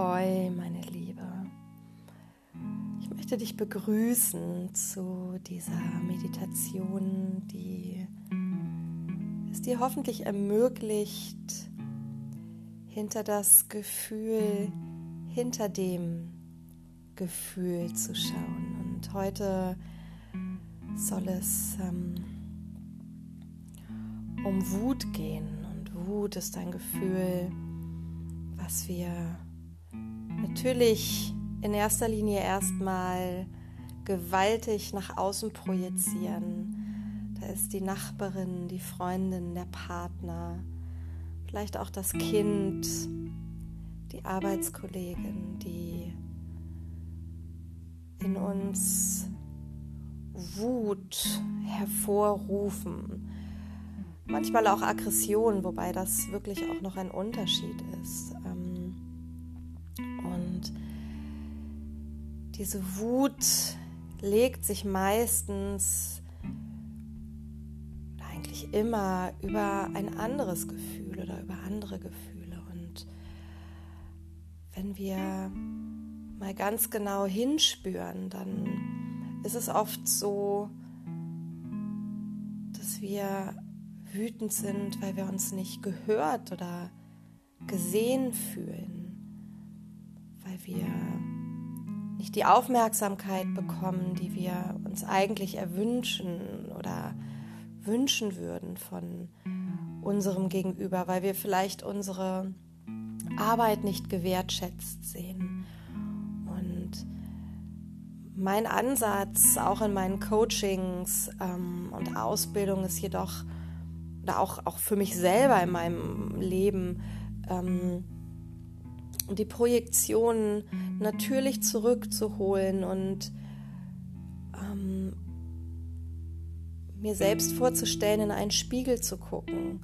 Ahoi, meine Liebe. Ich möchte dich begrüßen zu dieser Meditation, die es dir hoffentlich ermöglicht, hinter das Gefühl, hinter dem Gefühl zu schauen. Und heute soll es ähm, um Wut gehen. Und Wut ist ein Gefühl, was wir natürlich in erster Linie erstmal gewaltig nach außen projizieren. Da ist die Nachbarin, die Freundin, der Partner, vielleicht auch das Kind, die Arbeitskollegin, die in uns Wut hervorrufen. Manchmal auch Aggression, wobei das wirklich auch noch ein Unterschied ist. Diese Wut legt sich meistens eigentlich immer über ein anderes Gefühl oder über andere Gefühle. Und wenn wir mal ganz genau hinspüren, dann ist es oft so, dass wir wütend sind, weil wir uns nicht gehört oder gesehen fühlen, weil wir nicht die Aufmerksamkeit bekommen, die wir uns eigentlich erwünschen oder wünschen würden von unserem Gegenüber, weil wir vielleicht unsere Arbeit nicht gewertschätzt sehen. Und mein Ansatz auch in meinen Coachings ähm, und Ausbildung ist jedoch, oder auch, auch für mich selber in meinem Leben, ähm, die Projektion natürlich zurückzuholen und ähm, mir selbst vorzustellen, in einen Spiegel zu gucken.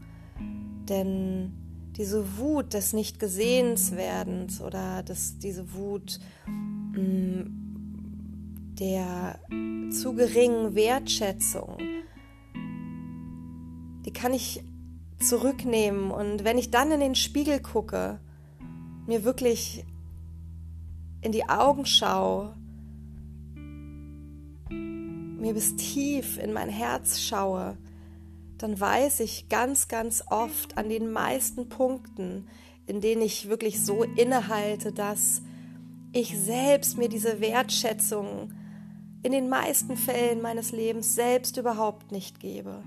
Denn diese Wut des Nicht-Gesehenswerdens oder des, diese Wut mh, mm, der zu geringen Wertschätzung, die kann ich zurücknehmen. Und wenn ich dann in den Spiegel gucke, mir wirklich in die Augen schaue, mir bis tief in mein Herz schaue, dann weiß ich ganz, ganz oft an den meisten Punkten, in denen ich wirklich so innehalte, dass ich selbst mir diese Wertschätzung in den meisten Fällen meines Lebens selbst überhaupt nicht gebe.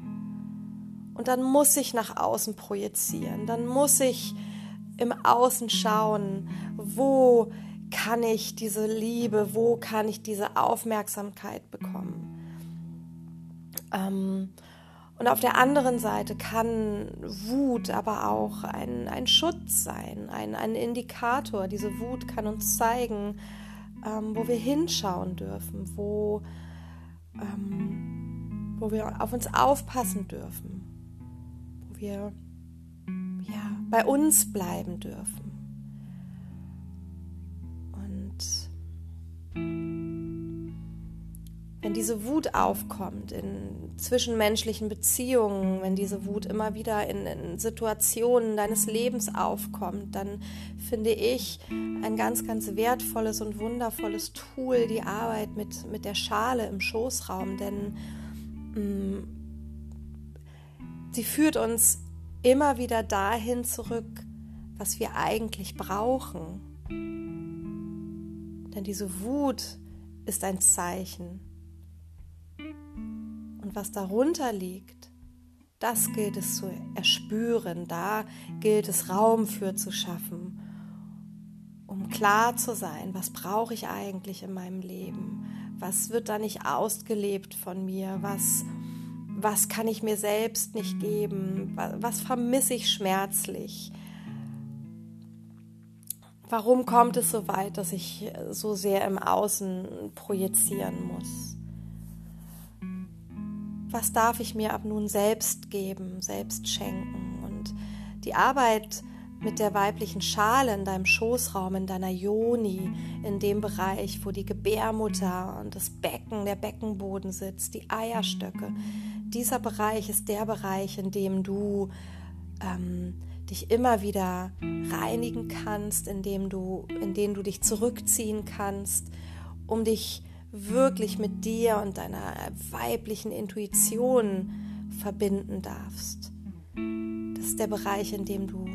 Und dann muss ich nach außen projizieren, dann muss ich im Außen schauen, wo kann ich diese Liebe, wo kann ich diese Aufmerksamkeit bekommen. Ähm, und auf der anderen Seite kann Wut aber auch ein, ein Schutz sein, ein, ein Indikator. Diese Wut kann uns zeigen, ähm, wo wir hinschauen dürfen, wo, ähm, wo wir auf uns aufpassen dürfen, wo wir bei uns bleiben dürfen. Und wenn diese Wut aufkommt in zwischenmenschlichen Beziehungen, wenn diese Wut immer wieder in, in, Situationen deines Lebens aufkommt, dann finde ich ein ganz, ganz wertvolles und wundervolles Tool die Arbeit mit, mit der Schale im Schoßraum, denn mh, mm, sie führt uns immer wieder dahin zurück, was wir eigentlich brauchen. Denn diese Wut ist ein Zeichen. Und was darunter liegt, das gilt es zu erspüren, da gilt es Raum für zu schaffen, um klar zu sein, was brauche ich eigentlich in meinem Leben, was wird da nicht ausgelebt von mir, was was kann ich mir selbst nicht geben, was vermisse ich schmerzlich. Warum kommt es so weit, dass ich so sehr im Außen projizieren muss? Was darf ich mir ab nun selbst geben, selbst schenken? Und die Arbeit mit der weiblichen Schale in deinem Schoßraum, in deiner Joni, in dem Bereich, wo die Gebärmutter und das Becken, der Beckenboden sitzt, die Eierstöcke. Dieser Bereich ist der Bereich, in dem du ähm, dich immer wieder reinigen kannst, indem du, indem du dich zurückziehen kannst, um dich wirklich mit dir und deiner weiblichen Intuition verbinden darfst. Das ist der Bereich, in dem du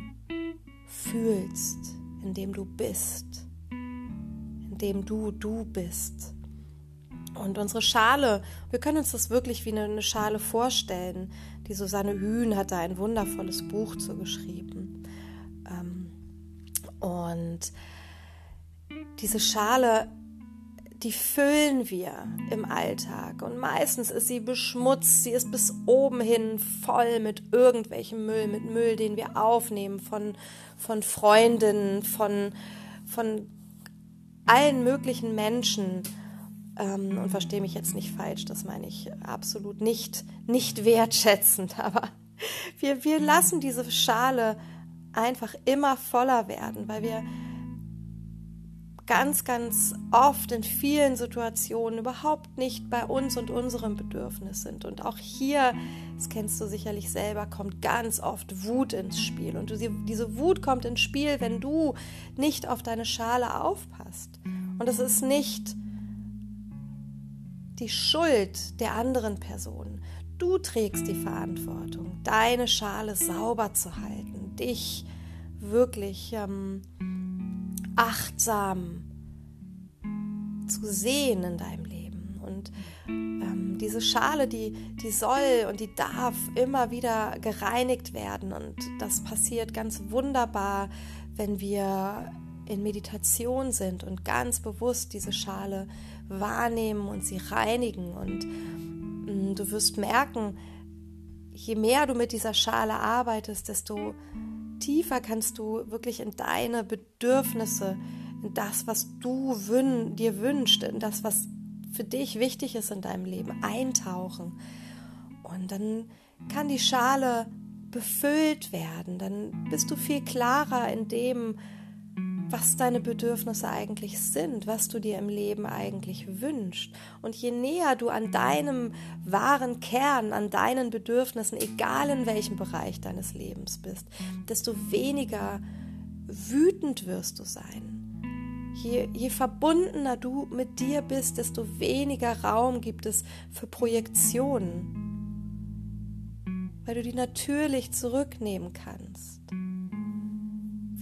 fühlst, in dem du bist, in dem du du bist. Und unsere Schale, wir können uns das wirklich wie eine, Schale vorstellen. Die Susanne Hühn hat da ein wundervolles Buch zu geschrieben. Ähm, und diese Schale, die füllen wir im Alltag. Und meistens ist sie beschmutzt, sie ist bis oben hin voll mit irgendwelchem Müll, mit Müll, den wir aufnehmen von, von Freundinnen, von, von allen möglichen Menschen ähm, und verstehe mich jetzt nicht falsch, das meine ich absolut nicht, nicht wertschätzend, aber wir, wir lassen diese Schale einfach immer voller werden, weil wir ganz, ganz oft in vielen Situationen überhaupt nicht bei uns und unserem Bedürfnis sind. Und auch hier, das kennst du sicherlich selber, kommt ganz oft Wut ins Spiel. Und diese Wut kommt ins Spiel, wenn du nicht auf deine Schale aufpasst. Und es ist nicht die Schuld der anderen Person. Du trägst die Verantwortung, deine Schale sauber zu halten, dich wirklich ähm, achtsam zu sehen in deinem Leben. Und ähm, diese Schale, die, die soll und die darf immer wieder gereinigt werden. Und das passiert ganz wunderbar, wenn wir in Meditation sind und ganz bewusst diese Schale wahrnehmen und sie reinigen. Und mh, mm, du wirst merken, je mehr du mit dieser Schale arbeitest, desto tiefer kannst du wirklich in deine Bedürfnisse, in das, was du wün dir wünschst, in das, was für dich wichtig ist in deinem Leben, eintauchen. Und dann kann die Schale befüllt werden. Dann bist du viel klarer in dem, was deine Bedürfnisse eigentlich sind, was du dir im Leben eigentlich wünschst. Und je näher du an deinem wahren Kern, an deinen Bedürfnissen, egal in welchem Bereich deines Lebens bist, desto weniger wütend wirst du sein. Je, je verbundener du mit dir bist, desto weniger Raum gibt es für Projektionen, weil du die natürlich zurücknehmen kannst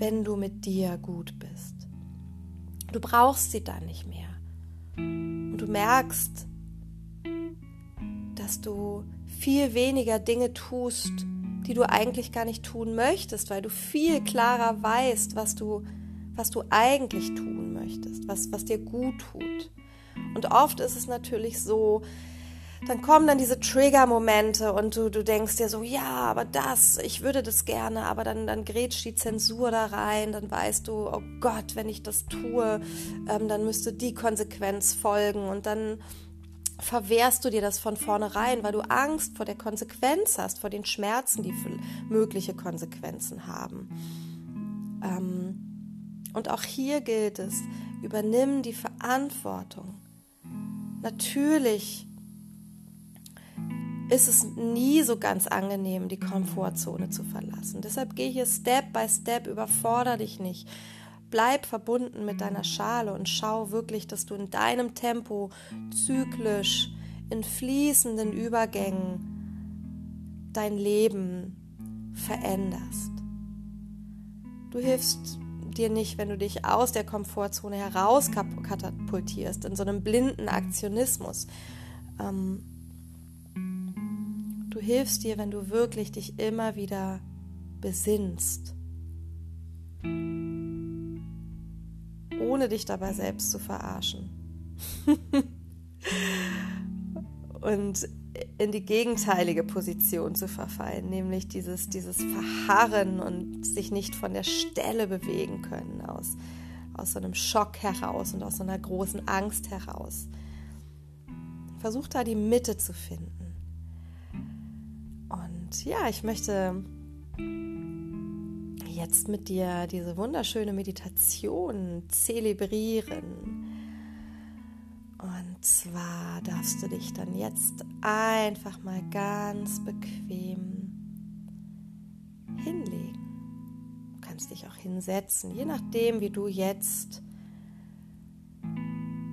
wenn du mit dir gut bist. Du brauchst sie dann nicht mehr. Und du merkst, dass du viel weniger Dinge tust, die du eigentlich gar nicht tun möchtest, weil du viel klarer weißt, was du, was du eigentlich tun möchtest, was, was dir gut tut. Und oft ist es natürlich so, dann kommen dann diese Trigger-Momente und du, du denkst dir so, ja, aber das, ich würde das gerne, aber dann, dann grätscht die Zensur da rein, dann weißt du, oh Gott, wenn ich das tue, ähm, dann müsste die Konsequenz folgen und dann verwehrst du dir das von vornherein, weil du Angst vor der Konsequenz hast, vor den Schmerzen, die mögliche Konsequenzen haben. Ähm, und auch hier gilt es, übernimm die Verantwortung. Natürlich ist es nie so ganz angenehm, die Komfortzone zu verlassen. Deshalb gehe hier Step by Step, überfordere dich nicht. Bleib verbunden mit deiner Schale und schau wirklich, dass du in deinem Tempo zyklisch, in fließenden Übergängen dein Leben veränderst. Du hilfst dir nicht, wenn du dich aus der Komfortzone heraus katapultierst, in so einem blinden Aktionismus. Ähm, Du hilfst dir, wenn du wirklich dich immer wieder besinnst, ohne dich dabei selbst zu verarschen. und in die gegenteilige Position zu verfallen, nämlich dieses, dieses Verharren und sich nicht von der Stelle bewegen können, aus, aus so einem Schock heraus und aus so einer großen Angst heraus. Versuch da die Mitte zu finden ja, ich möchte jetzt mit dir diese wunderschöne Meditation zelebrieren. Und zwar darfst du dich dann jetzt einfach mal ganz bequem hinlegen. kannst dich auch hinsetzen, je nachdem, wie du jetzt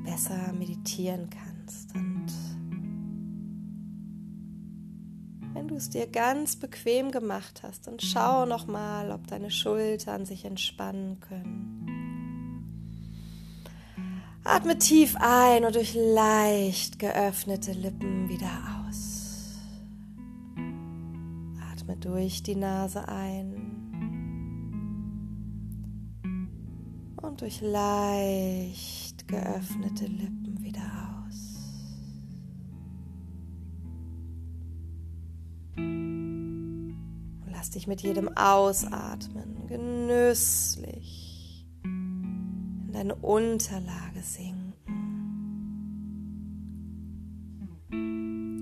besser meditieren kannst. Und es dir ganz bequem gemacht hast, dann schau noch mal, ob deine Schultern sich entspannen können. Atme tief ein und durch leicht geöffnete Lippen wieder aus. Atme durch die Nase ein und durch leicht geöffnete Lippen wieder aus. Lass dich mit jedem Ausatmen genüsslich deine Unterlage sinken.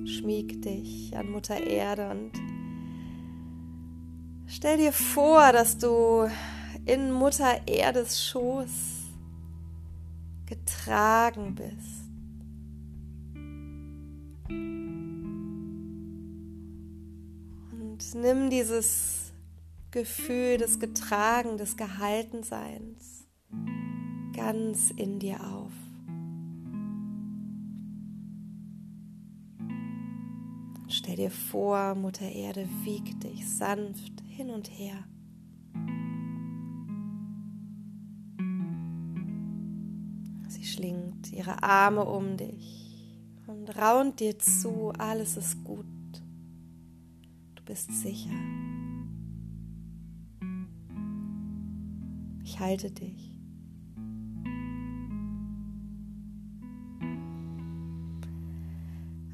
Schmieg dich an Mutter Erde und stell dir vor, dass du in Mutter Erdes Schoß getragen bist. Und nimm dieses Gefühl des Getragen, des Gehaltenseins ganz in dir auf. Stell dir vor, Mutter Erde wiegt dich sanft hin und her. Sie schlingt ihre Arme um dich und raunt dir zu, alles ist gut. Bist sicher. Ich halte dich.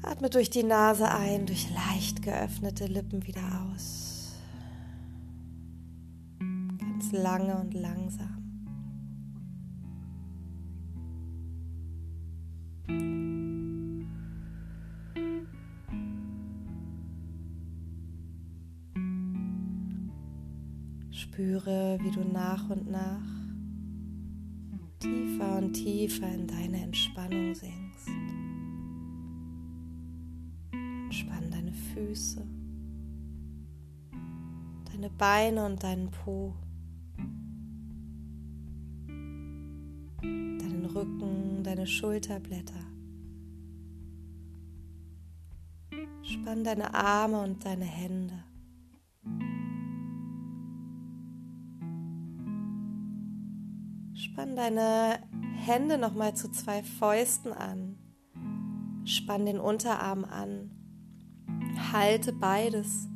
Atme durch die Nase ein, durch leicht geöffnete Lippen wieder aus. Ganz lange und langsam. Spüre, wie du nach und nach tiefer und tiefer in deine Entspannung sinkst. Füße, deine Beine und deinen Po, deinen Rücken, deine Schulterblätter. Spann deine Arme und deine Hände. Deine Hände nochmal zu zwei Fäusten an. Spann den Unterarm an Halte beides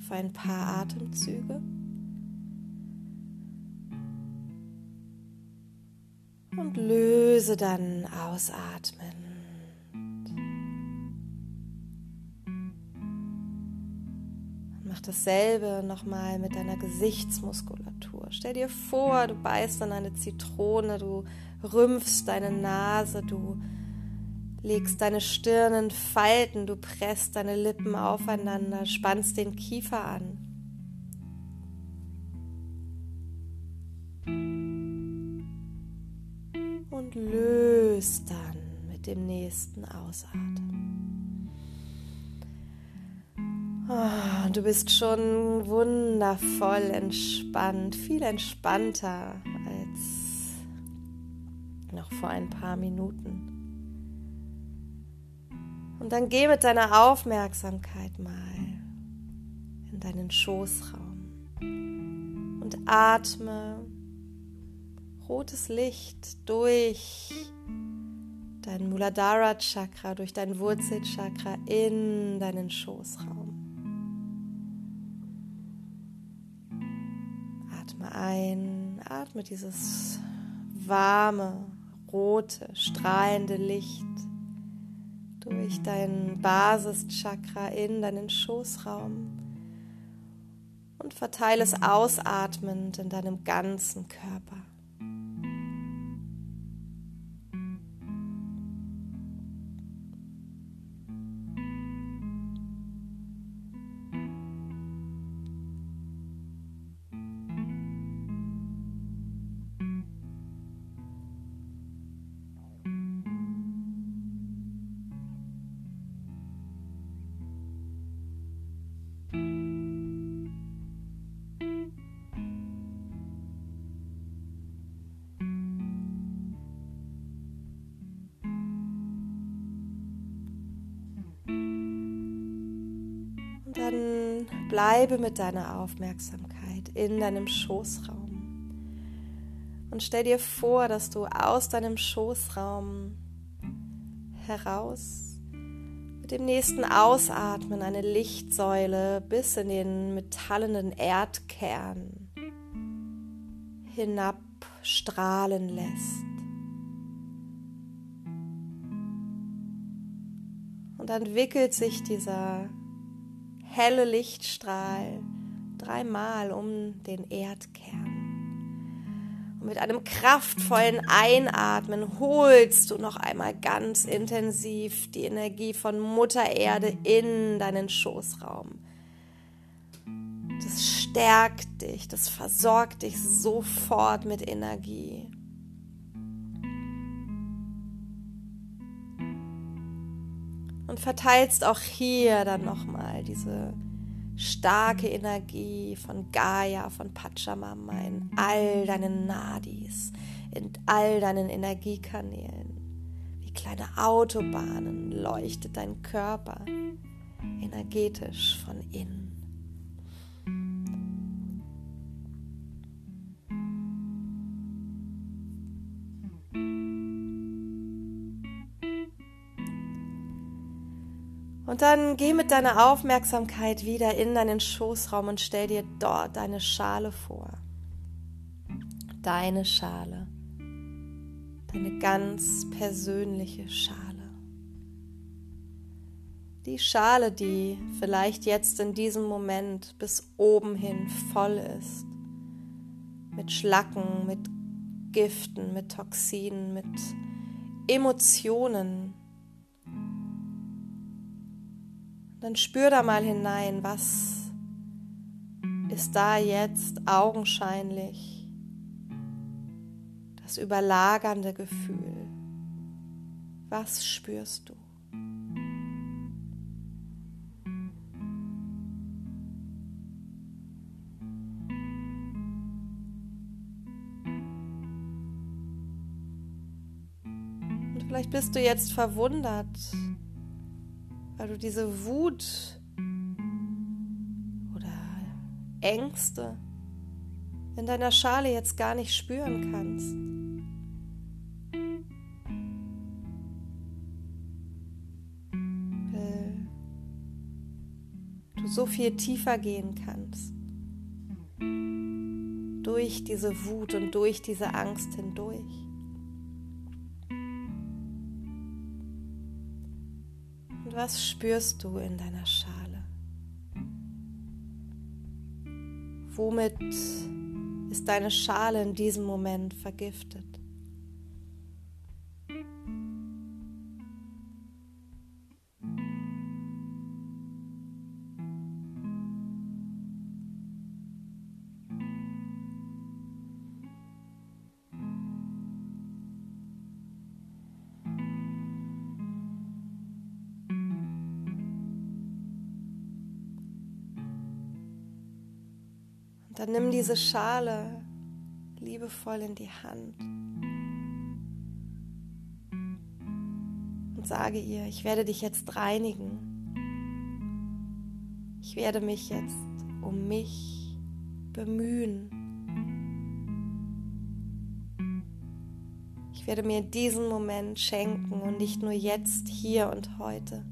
für ein paar Atemzüge. Und löse dann ausatmen. Dasselbe nochmal mit deiner Gesichtsmuskulatur. Stell dir vor, du beißt an eine Zitrone, du rümpfst deine Nase, du legst deine Stirn in Falten, du presst deine Lippen aufeinander, spannst den Kiefer an. Und löst dann mit dem nächsten Ausatmen. Oh, du bist schon wundervoll entspannt, viel entspannter als noch vor ein paar Minuten. Und dann geh mit deiner Aufmerksamkeit mal in deinen Schoßraum und atme rotes Licht durch dein Muladhara Chakra, durch dein Wurzelchakra in deinen Schoßraum. Ein, atme dieses warme, rote, strahlende Licht durch dein Basischakra in deinen Schoßraum und verteile es ausatmend in deinem ganzen Körper. Bleibe mit deiner Aufmerksamkeit in deinem Schoßraum. Und stell dir vor, dass du aus deinem Schoßraum heraus mit dem nächsten Ausatmen eine Lichtsäule bis in den metallenen Erdkern hinab strahlen lässt. Und dann wickelt sich dieser helle Lichtstrahl dreimal um den Erdkern. Und mit einem kraftvollen Einatmen holst du noch einmal ganz intensiv die Energie von Mutter Erde in deinen Schoßraum. Das stärkt dich, das versorgt dich sofort mit Energie. Und verteilst auch hier dann nochmal diese starke Energie von Gaia, von Pachamama in all deinen Nadis, in all deinen Energiekanälen. Wie kleine Autobahnen leuchtet dein Körper energetisch von innen. Und dann geh mit deiner Aufmerksamkeit wieder in deinen Schoßraum und stell dir dort deine Schale vor. Deine Schale. Deine ganz persönliche Schale. Die Schale, die vielleicht jetzt in diesem Moment bis oben hin voll ist. Mit Schlacken, mit Giften, mit Toxinen, mit Emotionen, dann spür da mal hinein, was ist da jetzt augenscheinlich das überlagernde Gefühl. Was spürst du? Vielleicht bist du jetzt verwundert, weil du diese Wut oder Ängste in deiner Schale jetzt gar nicht spüren kannst. Weil du so viel tiefer gehen kannst. Durch diese Wut und durch diese Angst hindurch. Was spürst du in deiner Schale? Womit ist deine Schale in diesem Moment vergiftet? Dann nimm diese Schale liebevoll in die Hand und sage ihr, ich werde dich jetzt reinigen. Ich werde mich jetzt um mich bemühen. Ich werde mir diesen Moment schenken und nicht nur jetzt, hier und heute.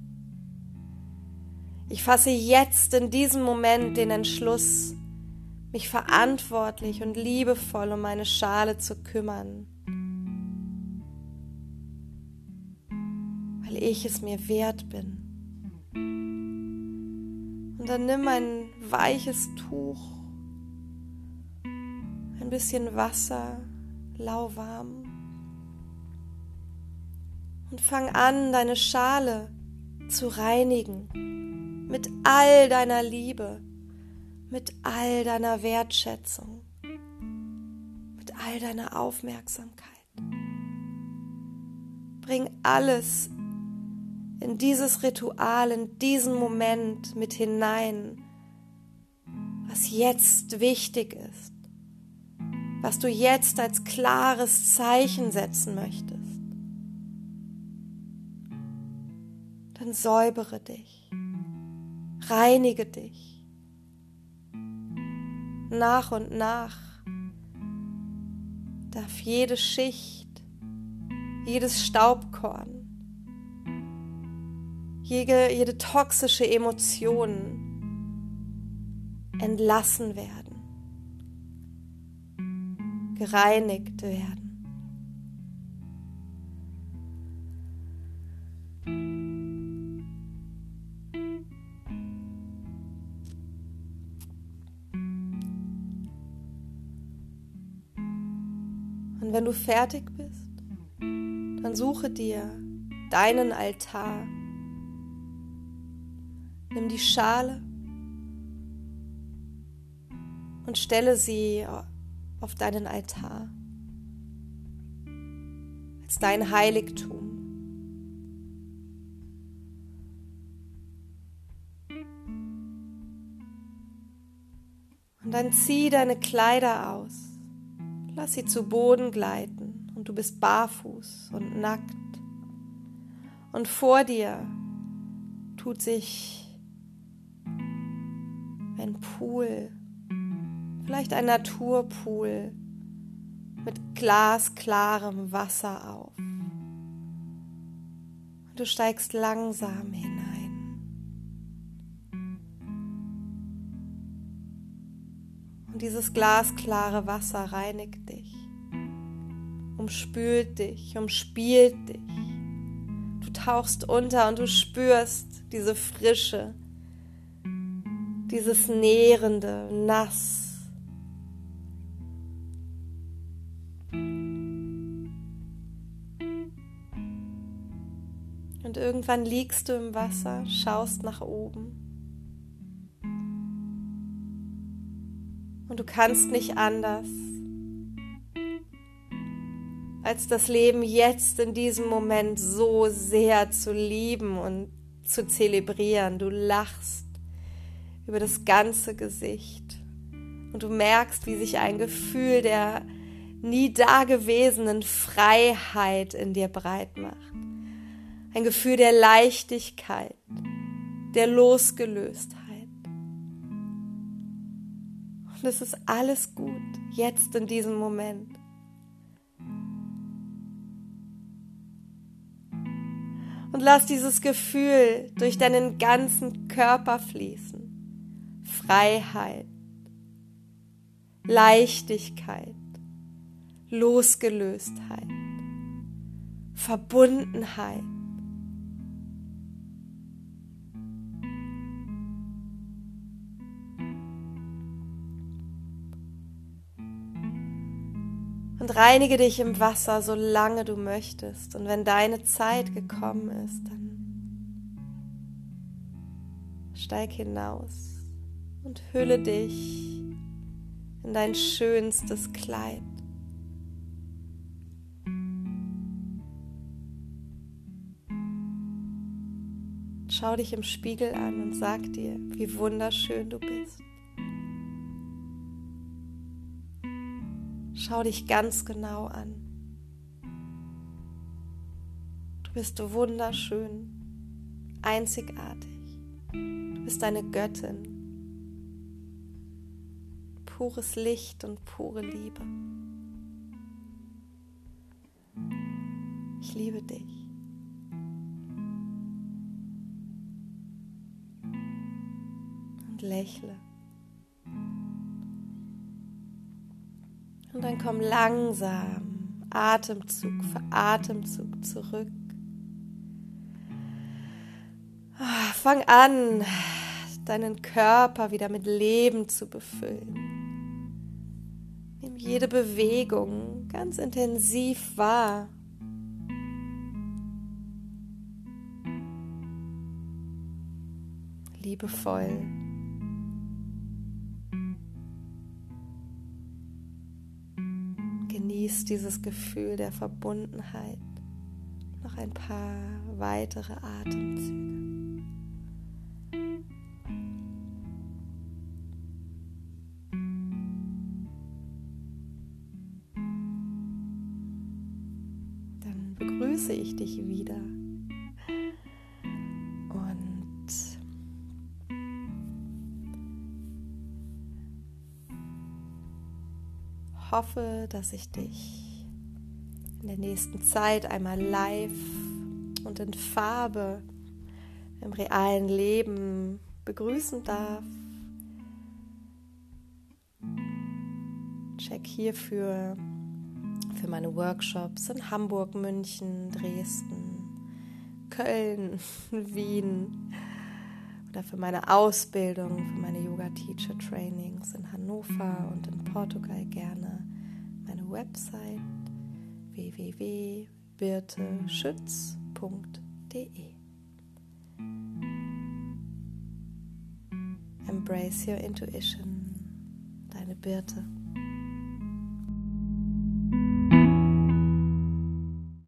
Ich fasse jetzt in diesem Moment den Entschluss, mich verantwortlich und liebevoll um meine Schale zu kümmern, weil ich es mir wert bin. Und dann nimm ein weiches Tuch, ein bisschen Wasser, lauwarm, und fang an, deine Schale zu reinigen mit all deiner Liebe mit all deiner Wertschätzung, mit all deiner Aufmerksamkeit. Bring alles in dieses Ritual, in diesen Moment mit hinein, was jetzt wichtig ist, was du jetzt als klares Zeichen setzen möchtest. Dann säubere dich, reinige dich nach und nach darf jede Schicht, jedes Staubkorn, jede, jede toxische Emotion entlassen werden, gereinigt werden. Wenn du fertig bist, dann suche dir deinen Altar. Nimm die Schale und stelle sie auf deinen Altar als dein Heiligtum. Und dann zieh deine Kleider aus. Lass sie zu Boden gleiten und du bist barfuß und nackt. Und vor dir tut sich ein Pool, vielleicht ein Naturpool mit glasklarem Wasser auf. Und du steigst langsam hinein. Dieses glasklare Wasser reinigt dich, umspült dich, umspielt dich. Du tauchst unter und du spürst diese Frische, dieses nährende, nass. Und irgendwann liegst du im Wasser, schaust nach oben Und du kannst nicht anders, als das Leben jetzt in diesem Moment so sehr zu lieben und zu zelebrieren. Du lachst über das ganze Gesicht und du merkst, wie sich ein Gefühl der nie dagewesenen Freiheit in dir breit macht. Ein Gefühl der Leichtigkeit, der Losgelöstheit. Und es ist alles gut, jetzt in diesem Moment. Und lass dieses Gefühl durch deinen ganzen Körper fließen. Freiheit, Leichtigkeit, Losgelöstheit, Verbundenheit. Und reinige dich im Wasser, solange du möchtest. Und wenn deine Zeit gekommen ist, dann steig hinaus und hülle dich in dein schönstes Kleid. Schau dich im Spiegel an und sag dir, wie wunderschön du bist. Schau dich ganz genau an. Du bist wunderschön, einzigartig. Du bist eine Göttin. Pures Licht und pure Liebe. Ich liebe dich. Und lächle. Und dann komm langsam, Atemzug für Atemzug zurück. Ah, fang an, deinen Körper wieder mit Leben zu befüllen. Nimm jede Bewegung ganz intensiv wahr. Liebevoll. Genieß dieses Gefühl der Verbundenheit. Noch ein paar weitere Atemzüge. Hoffe, dass ich dich in der nächsten Zeit einmal live und in Farbe im realen Leben begrüßen darf. Check hierfür für meine Workshops in Hamburg, München, Dresden, Köln, Wien oder für meine Ausbildung, für meine Yoga-Teacher-Trainings in Hannover und in Portugal gerne meine Website www.birteschütz.de. Embrace your intuition, deine Birte.